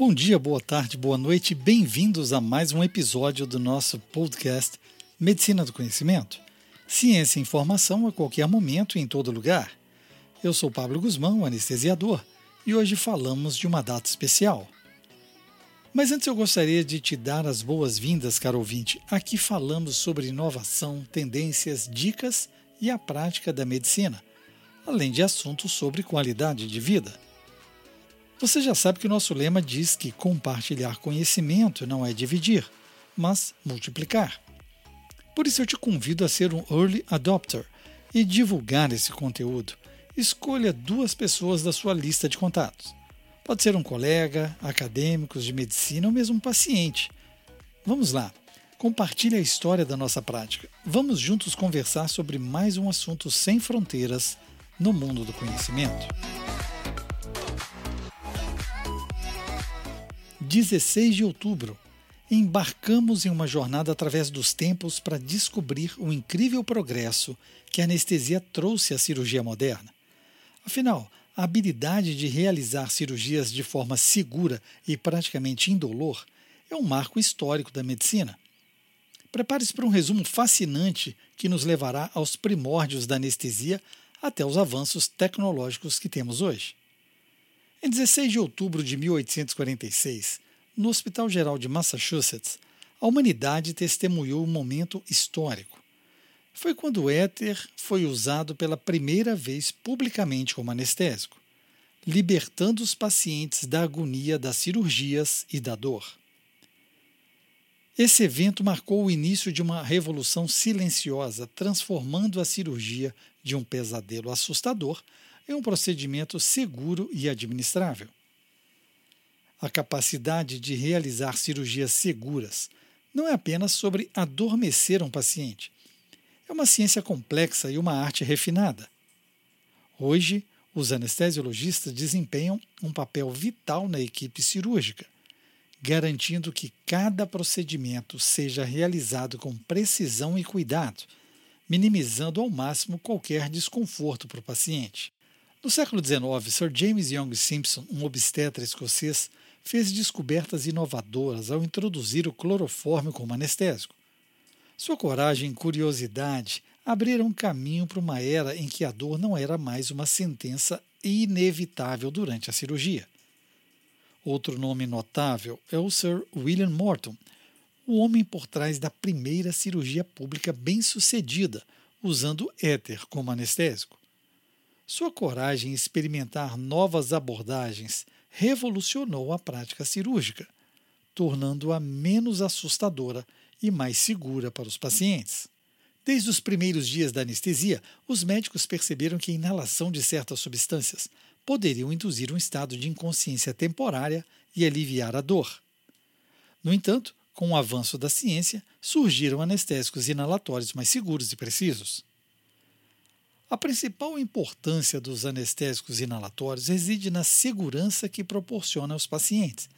Bom dia, boa tarde, boa noite, bem-vindos a mais um episódio do nosso podcast Medicina do Conhecimento. Ciência e informação a qualquer momento e em todo lugar. Eu sou Pablo Guzmão, anestesiador, e hoje falamos de uma data especial. Mas antes eu gostaria de te dar as boas-vindas, caro ouvinte. Aqui falamos sobre inovação, tendências, dicas e a prática da medicina, além de assuntos sobre qualidade de vida. Você já sabe que o nosso lema diz que compartilhar conhecimento não é dividir, mas multiplicar. Por isso eu te convido a ser um early adopter e divulgar esse conteúdo. Escolha duas pessoas da sua lista de contatos. Pode ser um colega, acadêmicos de medicina ou mesmo um paciente. Vamos lá, compartilhe a história da nossa prática. Vamos juntos conversar sobre mais um assunto sem fronteiras no mundo do conhecimento. 16 de outubro embarcamos em uma jornada através dos tempos para descobrir o incrível progresso que a anestesia trouxe à cirurgia moderna. Afinal, a habilidade de realizar cirurgias de forma segura e praticamente indolor é um marco histórico da medicina. Prepare-se para um resumo fascinante que nos levará aos primórdios da anestesia até os avanços tecnológicos que temos hoje. Em 16 de outubro de 1846, no Hospital Geral de Massachusetts, a humanidade testemunhou um momento histórico. Foi quando o éter foi usado pela primeira vez publicamente como anestésico, libertando os pacientes da agonia das cirurgias e da dor. Esse evento marcou o início de uma revolução silenciosa, transformando a cirurgia de um pesadelo assustador em um procedimento seguro e administrável a capacidade de realizar cirurgias seguras não é apenas sobre adormecer um paciente. É uma ciência complexa e uma arte refinada. Hoje, os anestesiologistas desempenham um papel vital na equipe cirúrgica, garantindo que cada procedimento seja realizado com precisão e cuidado, minimizando ao máximo qualquer desconforto para o paciente. No século XIX, Sir James Young Simpson, um obstetra escocês, fez descobertas inovadoras ao introduzir o cloroforme como anestésico. Sua coragem e curiosidade abriram caminho para uma era em que a dor não era mais uma sentença inevitável durante a cirurgia. Outro nome notável é o Sir William Morton, o homem por trás da primeira cirurgia pública bem-sucedida, usando éter como anestésico. Sua coragem em experimentar novas abordagens revolucionou a prática cirúrgica, tornando-a menos assustadora e mais segura para os pacientes. Desde os primeiros dias da anestesia, os médicos perceberam que a inalação de certas substâncias poderiam induzir um estado de inconsciência temporária e aliviar a dor. No entanto, com o avanço da ciência, surgiram anestésicos inalatórios mais seguros e precisos. A principal importância dos anestésicos inalatórios reside na segurança que proporciona aos pacientes.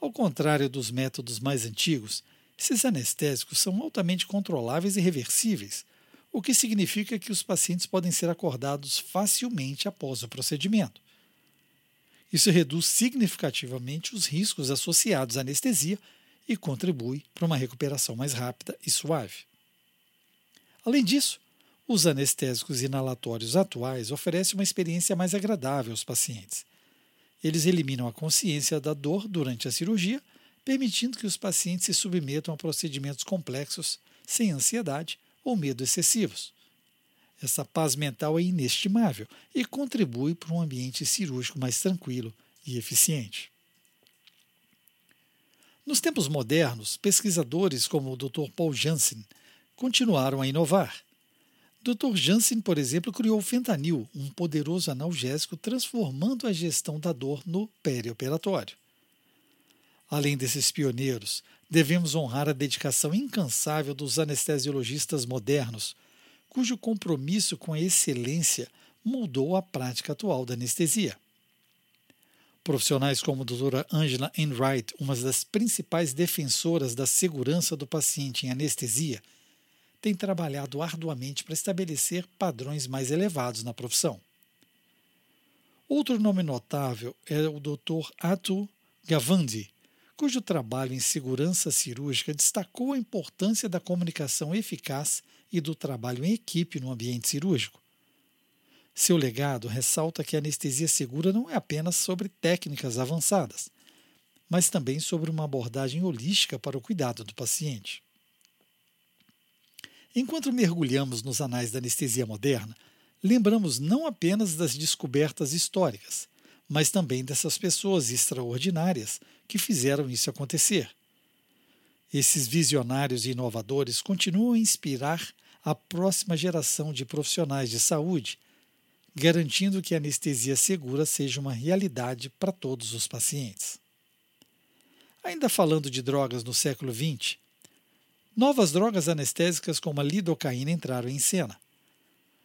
Ao contrário dos métodos mais antigos, esses anestésicos são altamente controláveis e reversíveis, o que significa que os pacientes podem ser acordados facilmente após o procedimento. Isso reduz significativamente os riscos associados à anestesia e contribui para uma recuperação mais rápida e suave. Além disso, os anestésicos inalatórios atuais oferecem uma experiência mais agradável aos pacientes. Eles eliminam a consciência da dor durante a cirurgia, permitindo que os pacientes se submetam a procedimentos complexos sem ansiedade ou medo excessivos. Essa paz mental é inestimável e contribui para um ambiente cirúrgico mais tranquilo e eficiente. Nos tempos modernos, pesquisadores como o Dr. Paul Janssen continuaram a inovar Dr. Janssen, por exemplo, criou o fentanil, um poderoso analgésico, transformando a gestão da dor no perioperatório. Além desses pioneiros, devemos honrar a dedicação incansável dos anestesiologistas modernos, cujo compromisso com a excelência mudou a prática atual da anestesia. Profissionais como a doutora Angela Enright, uma das principais defensoras da segurança do paciente em anestesia, tem trabalhado arduamente para estabelecer padrões mais elevados na profissão. Outro nome notável é o Dr. Atul Gavandi, cujo trabalho em segurança cirúrgica destacou a importância da comunicação eficaz e do trabalho em equipe no ambiente cirúrgico. Seu legado ressalta que a anestesia segura não é apenas sobre técnicas avançadas, mas também sobre uma abordagem holística para o cuidado do paciente. Enquanto mergulhamos nos anais da anestesia moderna, lembramos não apenas das descobertas históricas, mas também dessas pessoas extraordinárias que fizeram isso acontecer. Esses visionários e inovadores continuam a inspirar a próxima geração de profissionais de saúde, garantindo que a anestesia segura seja uma realidade para todos os pacientes. Ainda falando de drogas no século XX, novas drogas anestésicas como a lidocaína entraram em cena.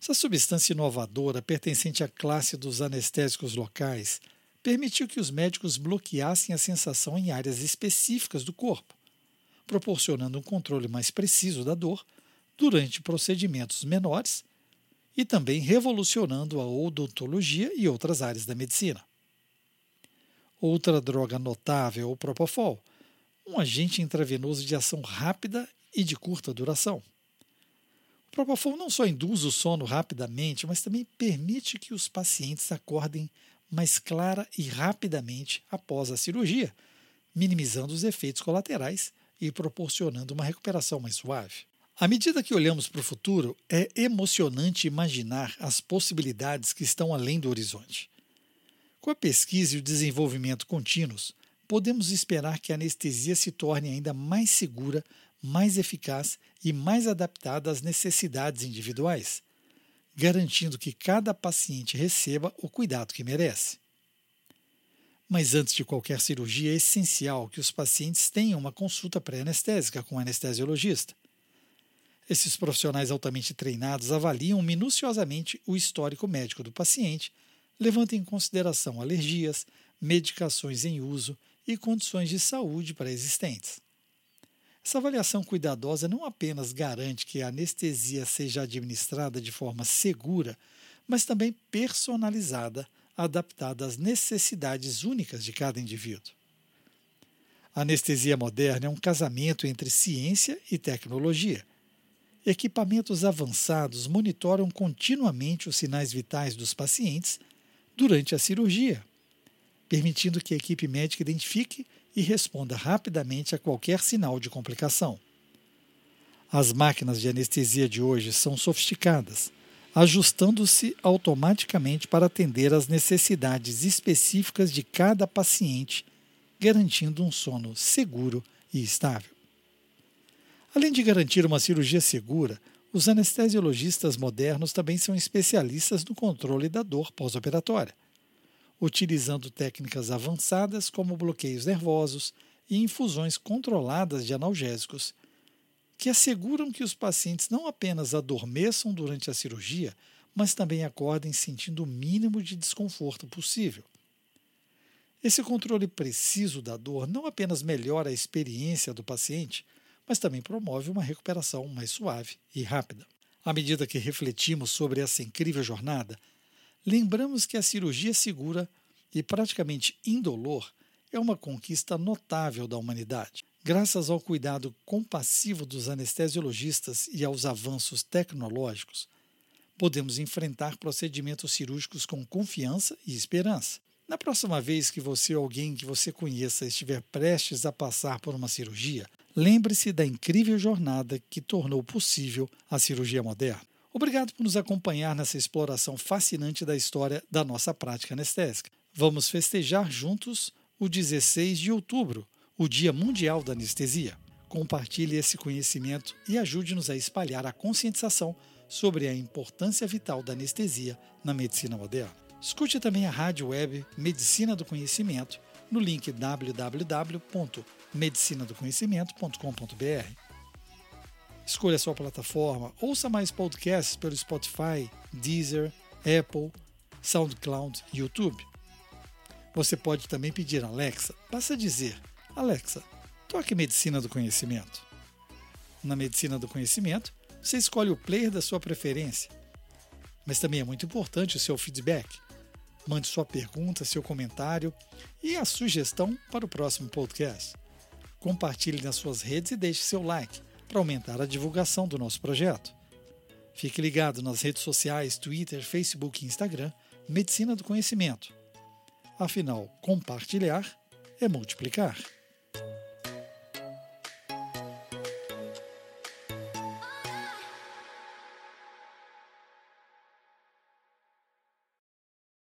Essa substância inovadora, pertencente à classe dos anestésicos locais, permitiu que os médicos bloqueassem a sensação em áreas específicas do corpo, proporcionando um controle mais preciso da dor durante procedimentos menores e também revolucionando a odontologia e outras áreas da medicina. Outra droga notável é o Propofol, um agente intravenoso de ação rápida e de curta duração. Propofol não só induz o sono rapidamente, mas também permite que os pacientes acordem mais clara e rapidamente após a cirurgia, minimizando os efeitos colaterais e proporcionando uma recuperação mais suave. À medida que olhamos para o futuro, é emocionante imaginar as possibilidades que estão além do horizonte. Com a pesquisa e o desenvolvimento contínuos, podemos esperar que a anestesia se torne ainda mais segura mais eficaz e mais adaptada às necessidades individuais, garantindo que cada paciente receba o cuidado que merece. Mas antes de qualquer cirurgia, é essencial que os pacientes tenham uma consulta pré-anestésica com o anestesiologista. Esses profissionais altamente treinados avaliam minuciosamente o histórico médico do paciente, levando em consideração alergias, medicações em uso e condições de saúde pré-existentes. Essa avaliação cuidadosa não apenas garante que a anestesia seja administrada de forma segura, mas também personalizada, adaptada às necessidades únicas de cada indivíduo. A anestesia moderna é um casamento entre ciência e tecnologia. Equipamentos avançados monitoram continuamente os sinais vitais dos pacientes durante a cirurgia, permitindo que a equipe médica identifique e responda rapidamente a qualquer sinal de complicação. As máquinas de anestesia de hoje são sofisticadas, ajustando-se automaticamente para atender às necessidades específicas de cada paciente, garantindo um sono seguro e estável. Além de garantir uma cirurgia segura, os anestesiologistas modernos também são especialistas no controle da dor pós-operatória utilizando técnicas avançadas como bloqueios nervosos e infusões controladas de analgésicos, que asseguram que os pacientes não apenas adormeçam durante a cirurgia, mas também acordem sentindo o mínimo de desconforto possível. Esse controle preciso da dor não apenas melhora a experiência do paciente, mas também promove uma recuperação mais suave e rápida. À medida que refletimos sobre essa incrível jornada, lembramos que a cirurgia segura e praticamente indolor é uma conquista notável da humanidade. Graças ao cuidado compassivo dos anestesiologistas e aos avanços tecnológicos, podemos enfrentar procedimentos cirúrgicos com confiança e esperança. Na próxima vez que você ou alguém que você conheça estiver prestes a passar por uma cirurgia, lembre-se da incrível jornada que tornou possível a cirurgia moderna. Obrigado por nos acompanhar nessa exploração fascinante da história da nossa prática anestésica. Vamos festejar juntos o 16 de outubro, o Dia Mundial da Anestesia. Compartilhe esse conhecimento e ajude-nos a espalhar a conscientização sobre a importância vital da anestesia na medicina moderna. Escute também a rádio web Medicina do Conhecimento no link www.medicinadoconhecimento.com.br. Escolha a sua plataforma, ouça mais podcasts pelo Spotify, Deezer, Apple, SoundCloud e YouTube. Você pode também pedir a Alexa, basta dizer: Alexa, toque Medicina do Conhecimento. Na Medicina do Conhecimento, você escolhe o player da sua preferência. Mas também é muito importante o seu feedback. Mande sua pergunta, seu comentário e a sugestão para o próximo podcast. Compartilhe nas suas redes e deixe seu like para aumentar a divulgação do nosso projeto. Fique ligado nas redes sociais Twitter, Facebook e Instagram Medicina do Conhecimento. Afinal, compartilhar é multiplicar.